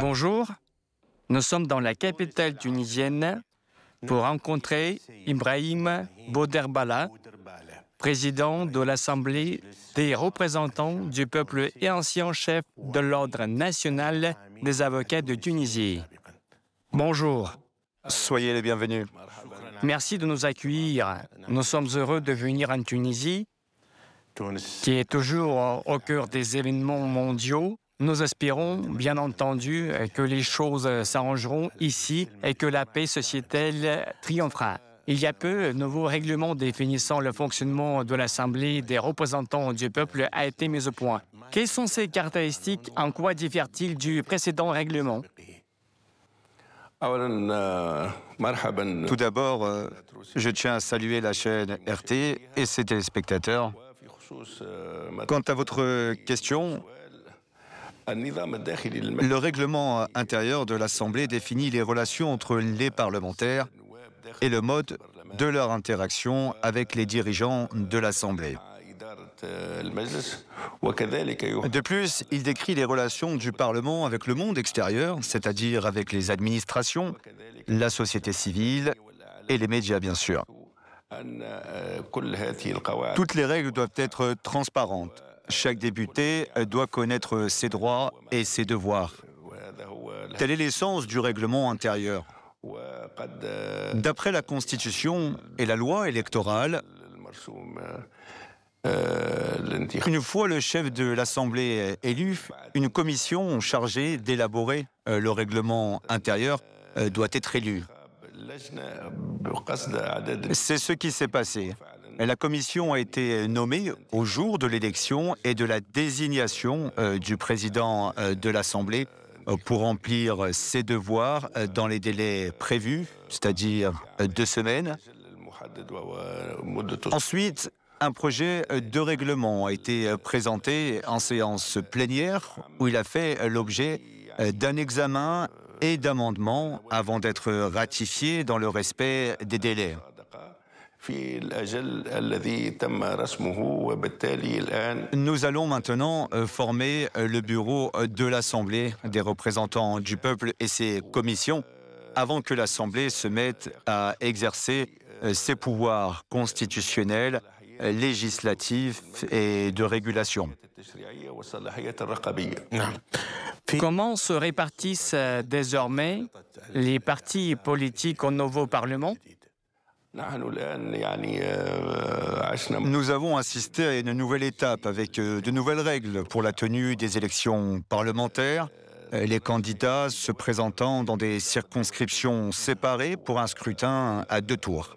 Bonjour, nous sommes dans la capitale tunisienne pour rencontrer Ibrahim Bouderbala, président de l'Assemblée des représentants du peuple et ancien chef de l'Ordre national des avocats de Tunisie. Bonjour. Soyez les bienvenus. Merci de nous accueillir. Nous sommes heureux de venir en Tunisie, qui est toujours au cœur des événements mondiaux. Nous espérons, bien entendu, que les choses s'arrangeront ici et que la paix sociétale triomphera. Il y a peu, un nouveau règlement définissant le fonctionnement de l'Assemblée des représentants du peuple a été mis au point. Quelles sont ces caractéristiques? En quoi diffère-t-il du précédent règlement? Tout d'abord, je tiens à saluer la chaîne RT et ses téléspectateurs. Quant à votre question, le règlement intérieur de l'Assemblée définit les relations entre les parlementaires et le mode de leur interaction avec les dirigeants de l'Assemblée. De plus, il décrit les relations du Parlement avec le monde extérieur, c'est-à-dire avec les administrations, la société civile et les médias, bien sûr. Toutes les règles doivent être transparentes. Chaque député doit connaître ses droits et ses devoirs. Tel est l'essence du règlement intérieur. D'après la Constitution et la loi électorale, une fois le chef de l'Assemblée élu, une commission chargée d'élaborer euh, le règlement intérieur euh, doit être élue. C'est ce qui s'est passé. La commission a été nommée au jour de l'élection et de la désignation euh, du président de l'Assemblée pour remplir ses devoirs dans les délais prévus, c'est-à-dire deux semaines. Ensuite, un projet de règlement a été présenté en séance plénière où il a fait l'objet d'un examen et d'amendements avant d'être ratifié dans le respect des délais. Nous allons maintenant former le bureau de l'Assemblée des représentants du peuple et ses commissions avant que l'Assemblée se mette à exercer ses pouvoirs constitutionnels législatifs et de régulation. Comment se répartissent euh, désormais les partis politiques au nouveau Parlement? Nous avons assisté à une nouvelle étape avec euh, de nouvelles règles pour la tenue des élections parlementaires, euh, les candidats se présentant dans des circonscriptions séparées pour un scrutin à deux tours.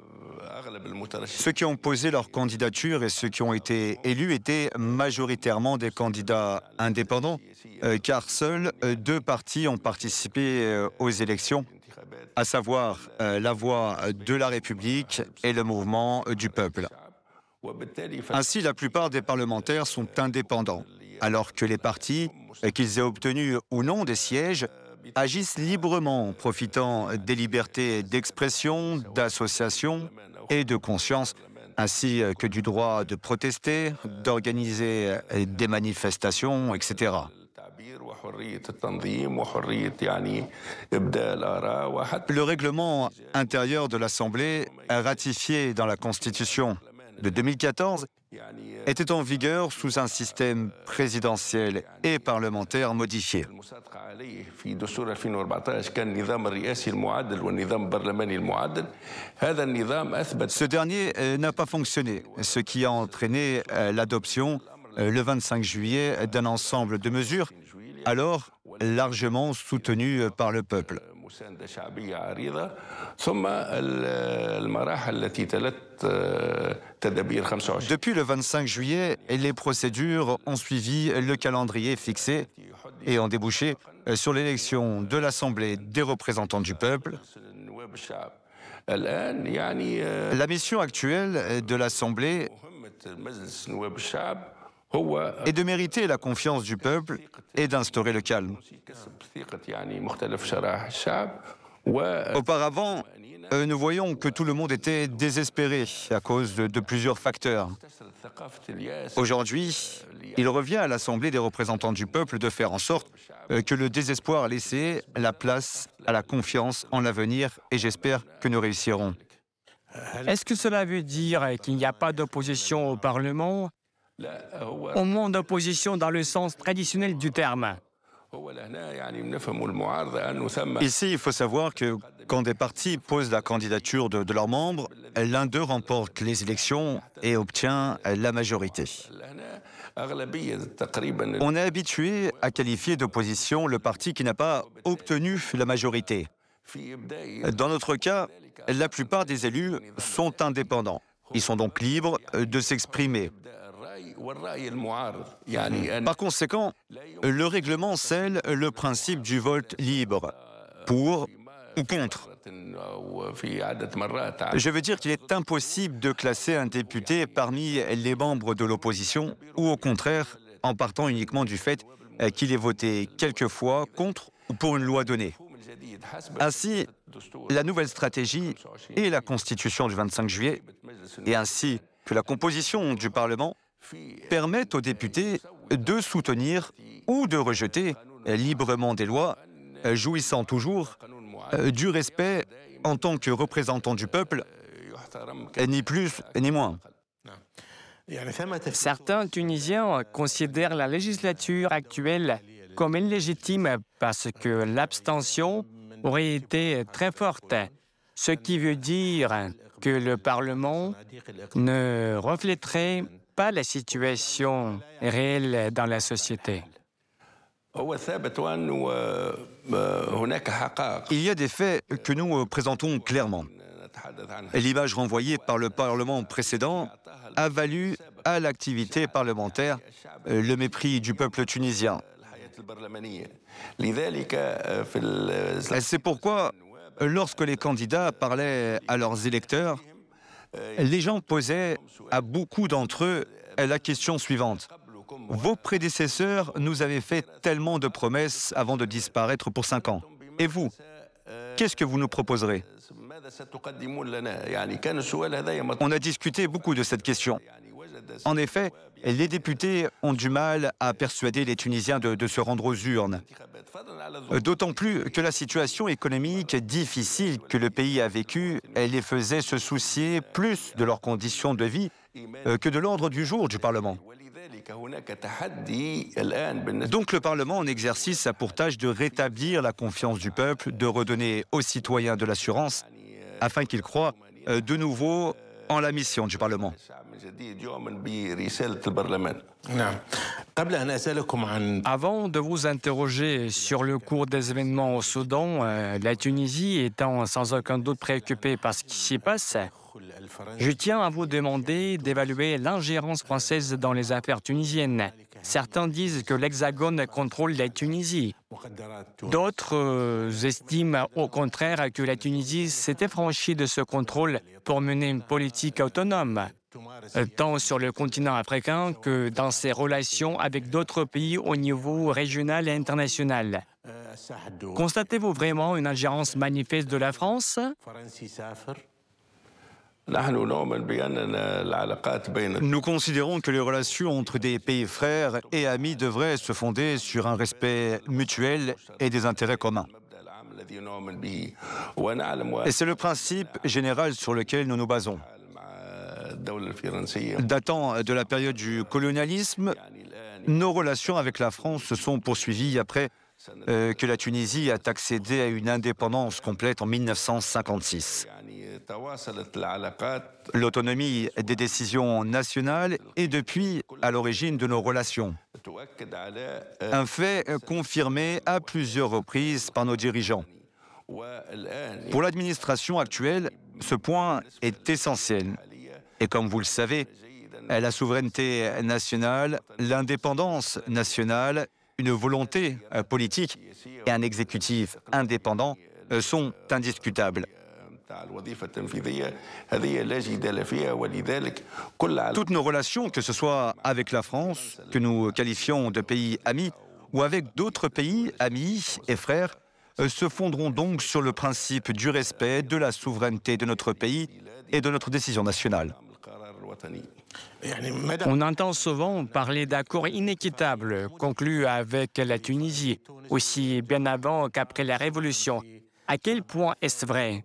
Ceux qui ont posé leur candidature et ceux qui ont été élus étaient majoritairement des candidats indépendants, euh, car seuls euh, deux partis ont participé euh, aux élections, à savoir la Voix de la République et le Mouvement du Peuple. Ainsi, la plupart des parlementaires sont indépendants, alors que les partis, qu'ils aient obtenu ou non des sièges, agissent librement, profitant des libertés d'expression, d'association et de conscience, ainsi que du droit de protester, d'organiser des manifestations, etc. Le règlement intérieur de l'Assemblée, ratifié dans la Constitution de 2014 était en vigueur sous un système présidentiel et parlementaire modifié. Ce dernier euh, n'a pas fonctionné, ce qui a entraîné euh, l'adoption euh, le 25 juillet d'un ensemble de mesures alors largement soutenues par le peuple. Depuis le 25 juillet, les procédures ont suivi le calendrier fixé et ont débouché sur l'élection de l'Assemblée des représentants du peuple. La mission actuelle de l'Assemblée est de mériter la confiance du peuple et d'instaurer le calme. Auparavant, euh, nous voyons que tout le monde était désespéré à cause de, plusieurs facteurs. Aujourd'hui, il revient à l'Assemblée des représentants du peuple de faire en sorte euh, que le désespoir laissé la place à la confiance en l'avenir et j'espère que nous réussirons. Est-ce que cela veut dire qu'il n'y a pas d'opposition au Parlement? Au moins d'opposition dans le sens traditionnel du terme. Ici, il faut savoir que quand des partis posent la candidature de, de leurs membres, l'un d'eux remporte les élections et obtient la majorité. On est habitué à qualifier d'opposition le parti qui n'a pas obtenu la majorité. Dans notre cas, la plupart des élus sont indépendants. Ils sont donc libres de s'exprimer. Par conséquent, le règlement scelle le principe du vote libre, pour ou contre. Je veux dire qu'il est impossible de classer un député parmi les membres de l'opposition ou au contraire en partant uniquement du fait qu'il ait voté quelquefois contre ou pour une loi donnée. Ainsi, la nouvelle stratégie et la constitution du 25 juillet, et ainsi que la composition du Parlement, permettent aux députés de soutenir ou de rejeter librement des lois, jouissant toujours euh, du respect en tant que représentant du peuple, ni plus ni moins. Certains Tunisiens considèrent la législature actuelle comme illégitime parce que l'abstention aurait été très forte, ce qui veut dire que le Parlement ne reflèterait pas la situation réelle dans la société. Il y a des faits que nous présentons clairement. L'image renvoyée par le Parlement précédent a valu à l'activité parlementaire le mépris du peuple tunisien. C'est pourquoi, lorsque les candidats parlaient à leurs électeurs, les gens posaient à beaucoup d'entre eux la question suivante. Vos prédécesseurs nous avaient fait tellement de promesses avant de disparaître pour cinq ans. Et vous, qu'est-ce que vous nous proposerez? On a discuté beaucoup de cette question. En effet, les députés ont du mal à persuader les Tunisiens de, se rendre aux urnes. D'autant plus que la situation économique difficile que le pays a vécue les faisait se soucier plus de leurs conditions de vie euh, que de l'ordre du jour du Parlement. Donc le Parlement en exercice a pour tâche de rétablir la confiance du peuple, de redonner aux citoyens de l'assurance, afin qu'ils croient euh, de nouveau en la mission du Parlement. Avant de vous interroger sur le cours des événements au Soudan, euh, la Tunisie étant sans aucun doute préoccupée par ce qui s'y passe, je tiens à vous demander d'évaluer l'ingérence française dans les affaires tunisiennes. Certains disent que l'Hexagone contrôle la Tunisie. D'autres euh, estiment au contraire que la Tunisie s'est affranchie de ce contrôle pour mener une politique autonome, euh, tant sur le continent africain que dans ses relations avec d'autres pays au niveau régional et international. Constatez-vous vraiment une ingérence manifeste de la France? Nous considérons que les relations entre des pays frères et amis devraient se fonder sur un respect mutuel et des intérêts communs. Et c'est le principe général sur lequel nous nous basons. Datant de la période du colonialisme, nos relations avec la France se sont poursuivies après euh, que la Tunisie a accédé à une indépendance complète en 1956. L'autonomie des décisions nationales est depuis à l'origine de nos relations. Un fait confirmé à plusieurs reprises par nos dirigeants. Pour l'administration actuelle, ce point est essentiel. Et comme vous le savez, la souveraineté nationale, l'indépendance nationale, une volonté politique et un exécutif indépendant sont indiscutables. Toutes nos relations, que ce soit avec la France, que nous qualifions de pays amis, ou avec d'autres pays amis et frères, euh, se fonderont donc sur le principe du respect de la souveraineté de notre pays et de notre décision nationale. On entend souvent parler d'accords inéquitables conclus avec la Tunisie, aussi bien avant qu'après la Révolution. À quel point est-ce vrai?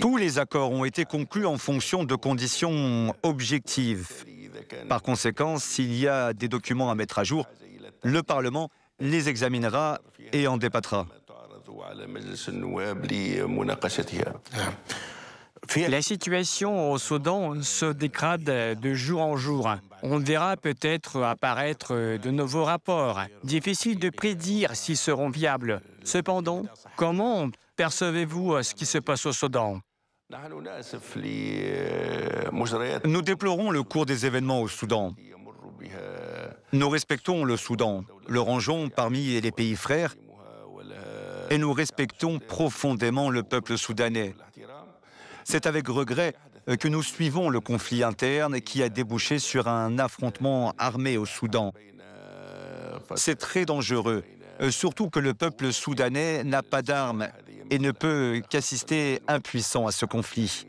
Tous les accords ont été conclus en fonction de conditions objectives. Par conséquent, s'il y a des documents à mettre à jour, le Parlement les examinera et en débattra. La situation au Soudan se dégrade de jour en jour. On verra peut-être apparaître de nouveaux rapports. Difficile de prédire s'ils seront viables. Cependant, comment percevez-vous ce qui se passe au Soudan? Nous déplorons le cours des événements au Soudan. Nous respectons le Soudan, le rangeons parmi les pays frères, et nous respectons profondément le peuple soudanais. C'est avec regret euh, que nous suivons le conflit interne qui a débouché sur un affrontement armé au Soudan. C'est très dangereux, euh, surtout que le peuple soudanais n'a pas d'armes et ne peut qu'assister impuissant à ce conflit.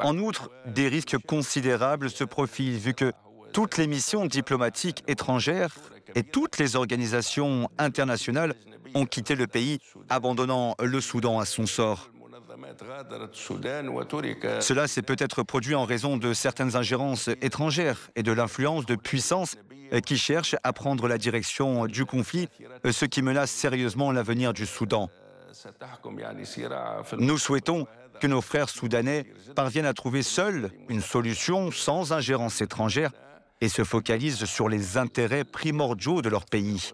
En outre, des risques considérables se profilent vu que toutes les missions diplomatiques étrangères et toutes les organisations internationales ont quitté le pays, abandonnant le Soudan à son sort. Cela s'est peut-être produit en raison de certaines ingérences étrangères et de l'influence de puissances qui cherchent à prendre la direction du conflit, ce qui menace sérieusement l'avenir du Soudan. Nous souhaitons que nos frères soudanais parviennent à trouver seuls une solution sans ingérence étrangère et se focalisent sur les intérêts primordiaux de leur pays.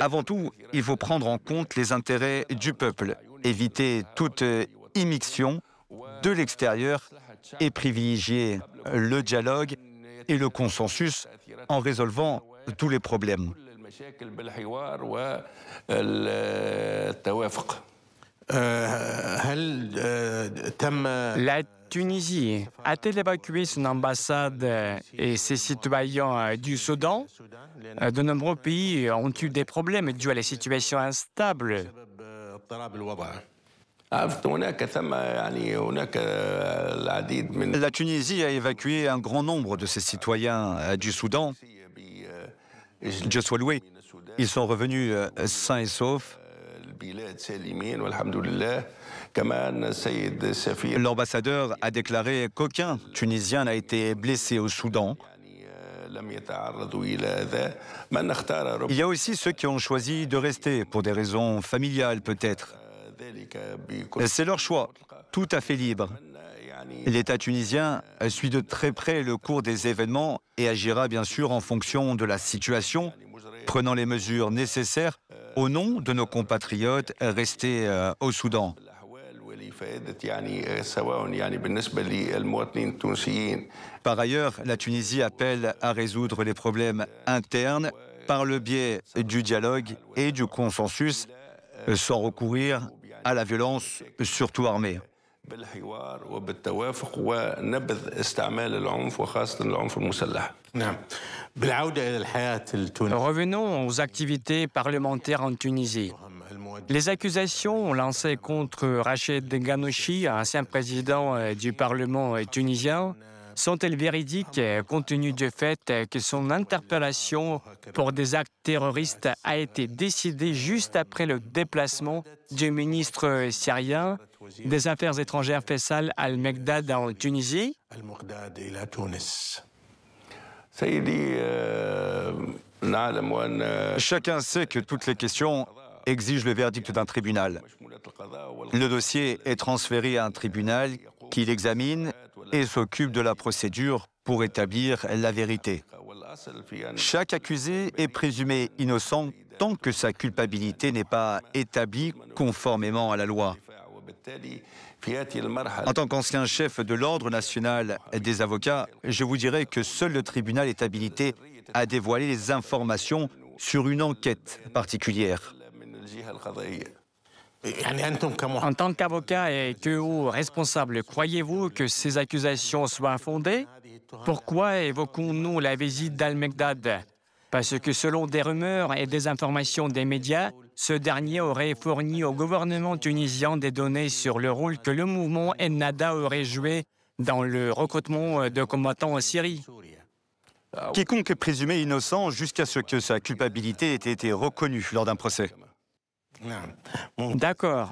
Avant tout, il faut prendre en compte les intérêts du peuple, éviter toute immixtion de l'extérieur et privilégier le dialogue et le consensus en résolvant tous les problèmes. La Tunisie a-t-elle évacué son ambassade et ses citoyens du Soudan De nombreux pays ont eu des problèmes dus à la situation instable. La Tunisie a évacué un grand nombre de ses citoyens du Soudan. Dieu soit loué. Ils sont revenus sains et saufs. L'ambassadeur a déclaré qu'aucun Tunisien n'a été blessé au Soudan. Il y a aussi ceux qui ont choisi de rester pour des raisons familiales peut-être. C'est leur choix, tout à fait libre. L'État tunisien suit de très près le cours des événements et agira bien sûr en fonction de la situation, prenant les mesures nécessaires au nom de nos compatriotes restés euh, au Soudan. Par ailleurs, la Tunisie appelle à résoudre les problèmes internes par le biais du dialogue et du consensus, sans recourir à la violence, surtout armée. Revenons aux activités parlementaires en Tunisie. Les accusations lancées contre Rachid Ghanouchi, ancien président euh, du Parlement euh, tunisien, sont-elles véridiques euh, compte tenu du fait que son interpellation pour des actes terroristes a été décidée juste après le déplacement du ministre syrien des Affaires étrangères Faisal al-Megdad en Tunisie Chacun sait que toutes les questions exige le verdict d'un tribunal. Le dossier est transféré à un tribunal qui l'examine et s'occupe de la procédure pour établir la vérité. Chaque accusé est présumé innocent tant que sa culpabilité n'est pas établie conformément à la loi. En tant qu'ancien chef de l'Ordre national des avocats, je vous dirais que seul le tribunal est habilité à dévoiler les informations sur une enquête particulière. En tant qu'avocat et que haut responsable, croyez-vous que ces accusations soient fondées Pourquoi évoquons-nous la visite d'Al-Megdad Parce que selon des rumeurs et des informations des médias, ce dernier aurait fourni au gouvernement tunisien des données sur le rôle que le mouvement Ennada aurait joué dans le recrutement de combattants en Syrie. Quiconque est présumé innocent jusqu'à ce que sa culpabilité ait été reconnue lors d'un procès. D'accord.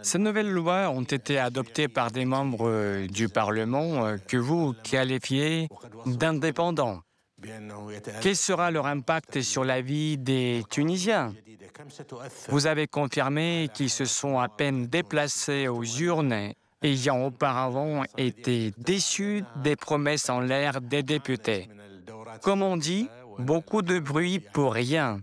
Ces nouvelles lois ont été adoptées par des membres du Parlement euh, que vous qualifiez d'indépendants. Quel sera leur impact sur la vie des Tunisiens Vous avez confirmé qu'ils se sont à peine déplacés aux urnes ayant auparavant été déçus des promesses en l'air des députés. Comme on dit, beaucoup de bruit pour rien.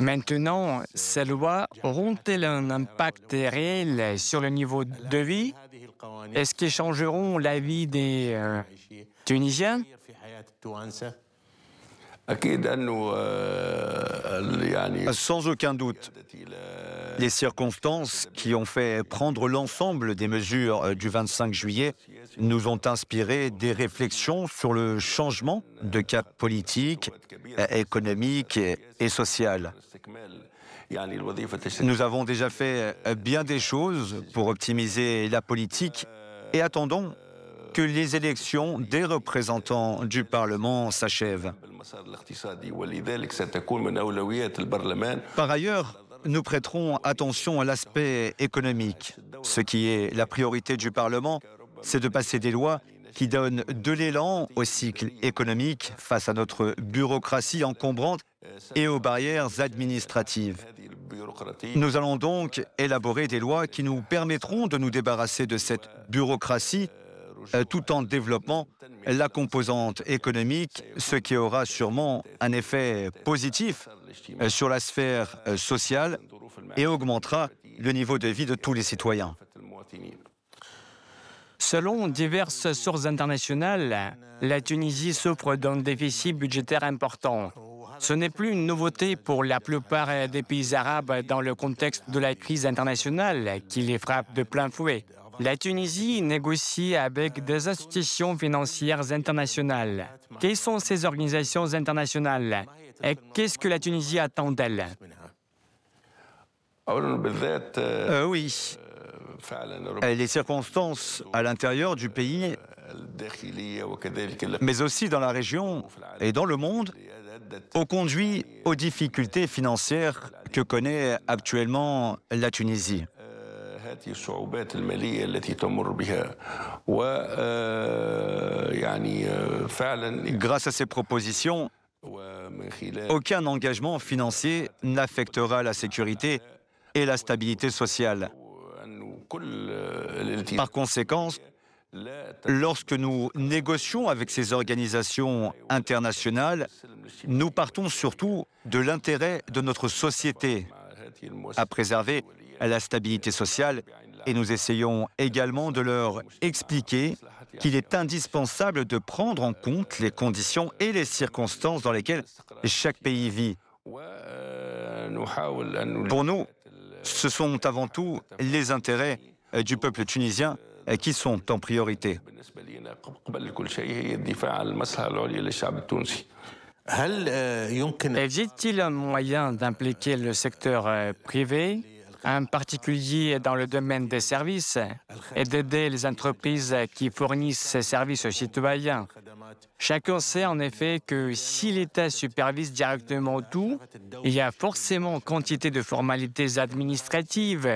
Maintenant, ces lois auront-elles un impact réel sur le niveau de vie? Est-ce qu'elles changeront la vie des euh, Tunisiens? Sans aucun doute. Les circonstances qui ont fait prendre l'ensemble des mesures euh, du 25 juillet nous ont inspiré des réflexions sur le changement de cap politique, euh, économique et social. Nous avons déjà fait euh, bien des choses pour optimiser la politique et attendons que les élections des représentants du Parlement s'achèvent. Par ailleurs, nous prêterons attention à l'aspect économique. Ce qui est la priorité du Parlement, c'est de passer des lois qui donnent de l'élan au cycle économique face à notre bureaucratie encombrante et aux barrières administratives. Nous allons donc élaborer des lois qui nous permettront de nous débarrasser de cette bureaucratie tout en développant la composante économique, ce qui aura sûrement un effet positif euh, sur la sphère euh, sociale et augmentera le niveau de vie de tous les citoyens. Selon diverses sources internationales, la Tunisie souffre d'un déficit budgétaire important. Ce n'est plus une nouveauté pour la plupart des pays arabes dans le contexte de la crise internationale qui les frappe de plein fouet. La Tunisie négocie avec des institutions financières internationales. Quelles sont ces organisations internationales? Et qu'est-ce que la Tunisie attend d'elles euh, Oui. Les circonstances à l'intérieur du pays, mais aussi dans la région et dans le monde, ont conduit aux difficultés financières que connaît actuellement la Tunisie. Grâce à ces propositions, aucun engagement financier n'affectera la sécurité et la stabilité sociale. Par conséquent, lorsque nous négocions avec ces organisations internationales, nous partons surtout de l'intérêt de notre société à préserver la stabilité sociale et nous essayons également de leur expliquer qu'il est indispensable de prendre en compte les conditions et les circonstances dans lesquelles chaque pays vit. Pour nous, ce sont avant tout les intérêts du peuple tunisien qui sont en priorité. Existe-t-il un moyen d'impliquer le secteur euh, privé en particulier dans le domaine des services, et d'aider les entreprises qui fournissent ces services aux citoyens. Chacun sait en effet que si l'État supervise directement tout, il y a forcément quantité de formalités administratives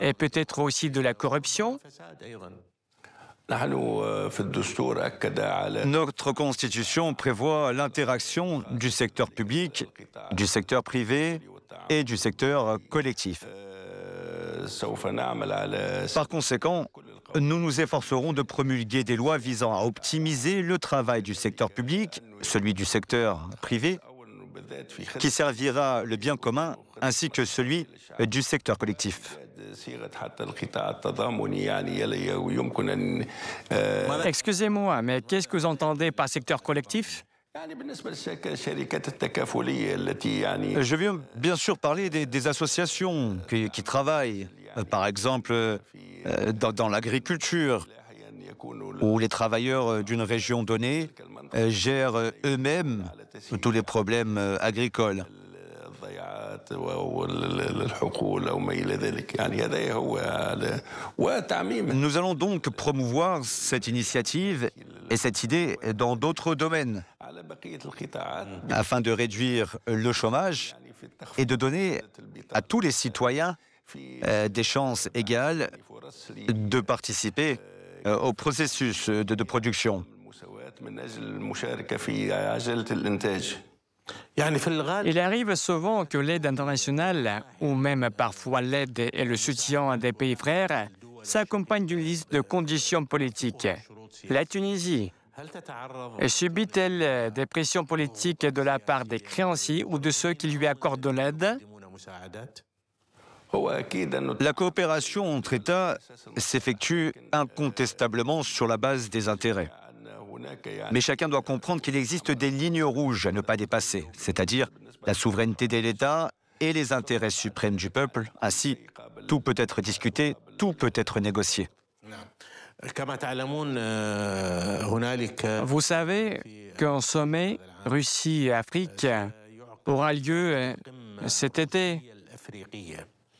et peut-être aussi de la corruption. Notre Constitution prévoit l'interaction du secteur public, du secteur privé et du secteur collectif. Par conséquent, nous nous efforcerons de promulguer des lois visant à optimiser le travail du secteur public, celui du secteur privé, qui servira le bien commun, ainsi que celui du secteur collectif. Excusez-moi, mais qu'est-ce que vous entendez par secteur collectif? Je viens bien sûr parler des, associations qui, travaillent, euh, par exemple, euh, dans, l'agriculture, où les travailleurs euh, d'une région donnée gèrent eux-mêmes tous les problèmes agricoles. Nous allons donc promouvoir cette initiative et cette idée dans d'autres domaines afin de réduire le chômage et de donner à tous les citoyens euh, des chances égales de participer euh, au processus de production. Il arrive souvent que l'aide internationale, ou même parfois l'aide et le soutien des pays frères, s'accompagnent d'une liste de conditions politiques. La Tunisie subit-elle des pressions politiques de la part des créanciers ou de ceux qui lui accordent de l'aide la coopération entre États s'effectue incontestablement sur la base des intérêts. Mais chacun doit comprendre qu'il existe des lignes rouges à ne pas dépasser, c'est-à-dire la souveraineté de l'État et les intérêts suprêmes du peuple. Ainsi, tout peut être discuté, tout peut être négocié. Vous savez qu'un sommet Russie-Afrique aura lieu cet été.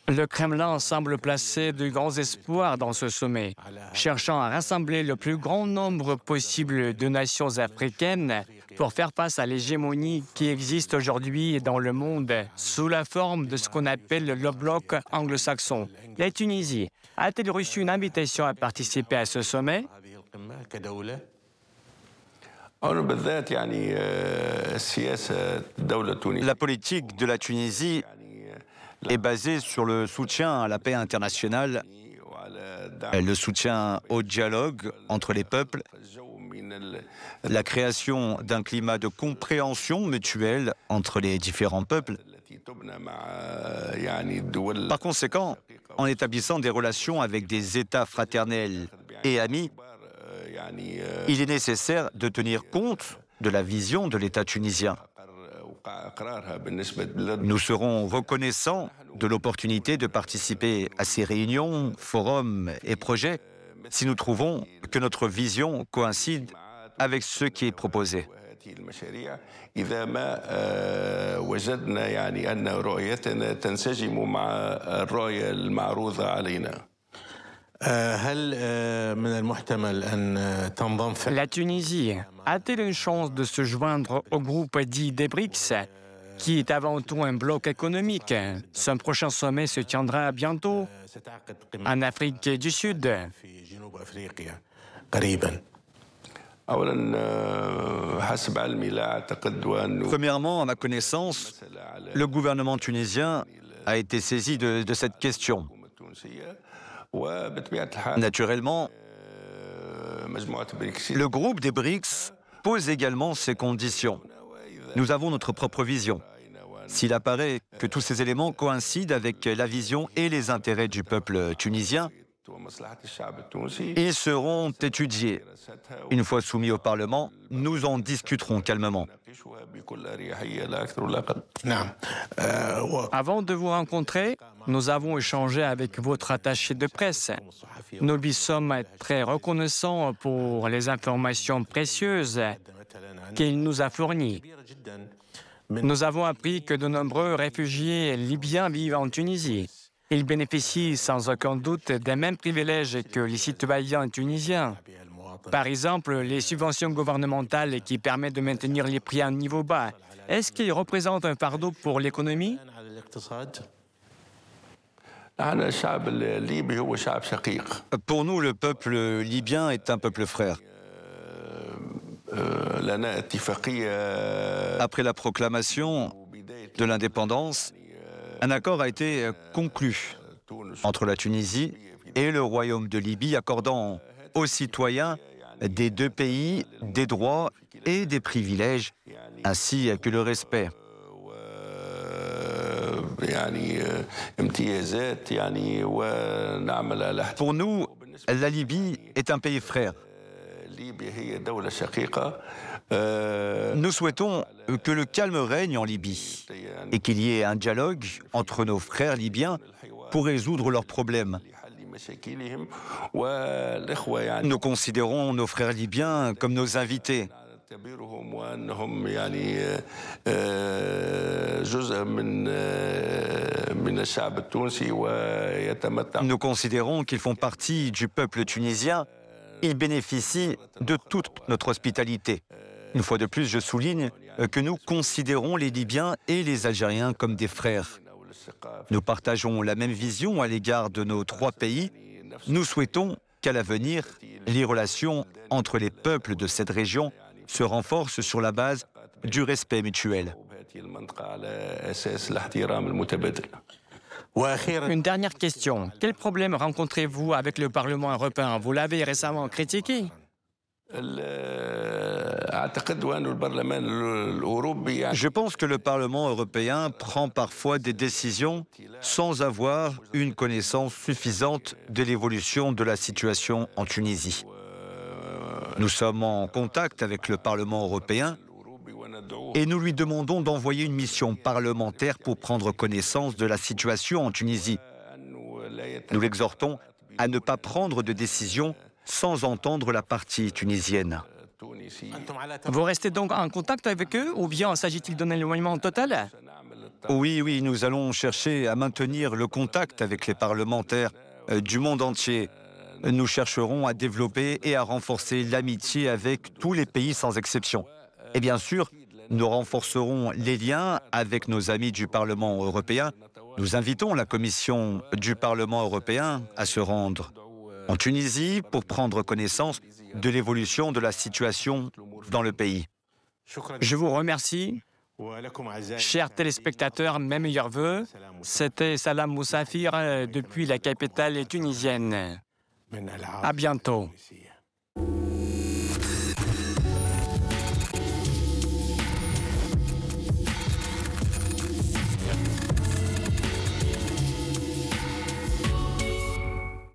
Le Kremlin semble placer de grands espoirs dans ce sommet, cherchant à rassembler le plus grand nombre possible de nations africaines pour faire face à l'hégémonie qui existe aujourd'hui dans le monde sous la forme de ce qu'on appelle le bloc anglo-saxon. La Tunisie a-t-elle reçu une invitation à participer à ce sommet? La politique de la Tunisie est basée sur le soutien à la paix internationale, le soutien au dialogue entre les peuples, la création d'un climat de compréhension mutuelle entre les différents peuples. Par conséquent, en établissant des relations avec des États fraternels et amis, il est nécessaire de tenir compte de la vision de l'État tunisien. Nous serons reconnaissants de l'opportunité de participer à ces réunions, forums et projets si nous trouvons que notre vision coïncide avec ce qui est proposé. La Tunisie a-t-elle une chance de se joindre au groupe dit des BRICS, qui est avant tout un bloc économique? Ce prochain sommet se tiendra bientôt en Afrique du Sud. Premièrement, à ma connaissance, le gouvernement tunisien a été saisi de, de cette question. Naturellement, le groupe des BRICS pose également ses conditions. Nous avons notre propre vision. S'il apparaît que tous ces éléments coïncident avec la vision et les intérêts du peuple tunisien, ils seront étudiés. Une fois soumis au Parlement, nous en discuterons calmement. Avant de vous rencontrer, nous avons échangé avec votre attaché de presse. Nous lui sommes très reconnaissants pour les informations précieuses qu'il nous a fournies. Nous avons appris que de nombreux réfugiés libyens vivent en Tunisie. Ils bénéficient sans aucun doute des mêmes privilèges que les citoyens tunisiens. Par exemple, les subventions gouvernementales qui permettent de maintenir les prix à un niveau bas. Est-ce qu'ils représentent un fardeau pour l'économie? Pour nous, le peuple libyen est un peuple frère. Après la proclamation de l'indépendance, un accord a été conclu entre la Tunisie et le Royaume de Libye, accordant aux citoyens des deux pays des droits et des privilèges, ainsi que le respect. Pour nous, la Libye est un pays frère. Nous souhaitons que le calme règne en Libye et qu'il y ait un dialogue entre nos frères libyens pour résoudre leurs problèmes. Nous considérons nos frères libyens comme nos invités. Nous considérons qu'ils font partie du peuple tunisien. Ils bénéficient de toute notre hospitalité. Une fois de plus, je souligne que nous considérons les Libyens et les Algériens comme des frères. Nous partageons la même vision à l'égard de nos trois pays. Nous souhaitons qu'à l'avenir, les relations entre les peuples de cette région se renforcent sur la base du respect mutuel. Une dernière question. Quel problème rencontrez-vous avec le Parlement européen? Vous l'avez récemment critiqué? Je pense que le Parlement européen prend parfois des décisions sans avoir une connaissance suffisante de l'évolution de la situation en Tunisie. Nous sommes en contact avec le Parlement européen et nous lui demandons d'envoyer une mission parlementaire pour prendre connaissance de la situation en Tunisie. Nous l'exhortons à ne pas prendre de décision sans entendre la partie tunisienne. Vous restez donc en contact avec eux ou bien s'agit-il d'un éloignement total? Oui, oui, nous allons chercher à maintenir le contact avec les parlementaires euh, du monde entier. Nous chercherons à développer et à renforcer l'amitié avec tous les pays sans exception. Et bien sûr, nous renforcerons les liens avec nos amis du Parlement européen. Nous invitons la Commission du Parlement européen à se rendre en Tunisie pour prendre connaissance de l'évolution de la situation dans le pays. Je vous remercie. Chers téléspectateurs, mes meilleurs voeux. C'était Salam Moussafir euh, depuis la capitale tunisienne. À bientôt.